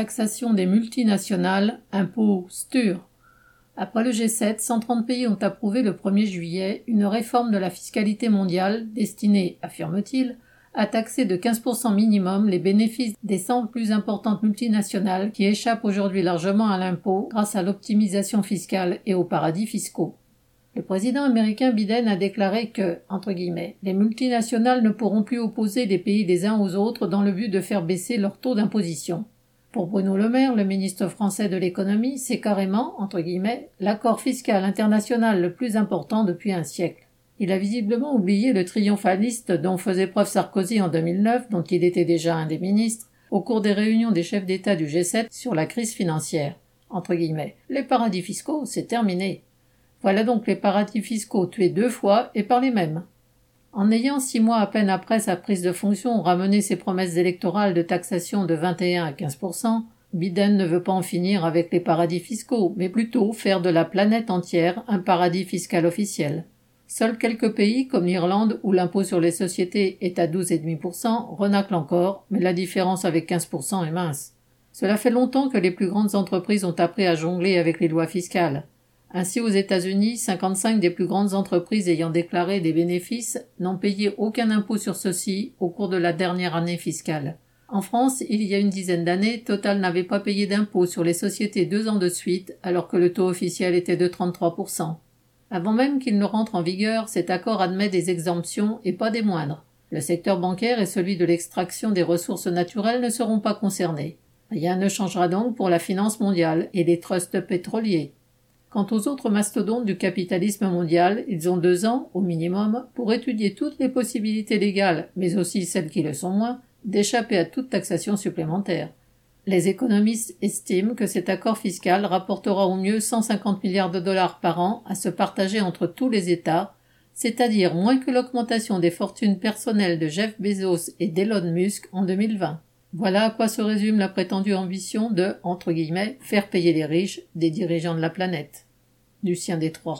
taxation des multinationales, impôt STUR. Après le G7, 130 pays ont approuvé le 1er juillet une réforme de la fiscalité mondiale destinée, affirme-t-il, à taxer de 15% minimum les bénéfices des 100 plus importantes multinationales qui échappent aujourd'hui largement à l'impôt grâce à l'optimisation fiscale et aux paradis fiscaux. Le président américain Biden a déclaré que, entre guillemets, les multinationales ne pourront plus opposer les pays les uns aux autres dans le but de faire baisser leur taux d'imposition. Pour Bruno Le Maire, le ministre français de l'économie, c'est carrément, entre guillemets, l'accord fiscal international le plus important depuis un siècle. Il a visiblement oublié le triomphaliste dont faisait preuve Sarkozy en 2009, dont il était déjà un des ministres, au cours des réunions des chefs d'État du G7 sur la crise financière. Entre guillemets, les paradis fiscaux, c'est terminé. Voilà donc les paradis fiscaux tués deux fois et par les mêmes. En ayant six mois à peine après sa prise de fonction ramené ses promesses électorales de taxation de 21 à 15% Biden ne veut pas en finir avec les paradis fiscaux, mais plutôt faire de la planète entière un paradis fiscal officiel. Seuls quelques pays, comme l'Irlande, où l'impôt sur les sociétés est à 12,5%, renaclent encore, mais la différence avec 15% est mince. Cela fait longtemps que les plus grandes entreprises ont appris à jongler avec les lois fiscales. Ainsi, aux États-Unis, 55 des plus grandes entreprises ayant déclaré des bénéfices n'ont payé aucun impôt sur ceux-ci au cours de la dernière année fiscale. En France, il y a une dizaine d'années, Total n'avait pas payé d'impôt sur les sociétés deux ans de suite, alors que le taux officiel était de 33%. Avant même qu'il ne rentre en vigueur, cet accord admet des exemptions et pas des moindres. Le secteur bancaire et celui de l'extraction des ressources naturelles ne seront pas concernés. Rien ne changera donc pour la finance mondiale et les trusts pétroliers. Quant aux autres mastodontes du capitalisme mondial, ils ont deux ans, au minimum, pour étudier toutes les possibilités légales, mais aussi celles qui le sont moins, d'échapper à toute taxation supplémentaire. Les économistes estiment que cet accord fiscal rapportera au mieux 150 milliards de dollars par an à se partager entre tous les États, c'est-à-dire moins que l'augmentation des fortunes personnelles de Jeff Bezos et d'Elon Musk en 2020. Voilà à quoi se résume la prétendue ambition de, entre guillemets, faire payer les riches des dirigeants de la planète. Lucien Détroit.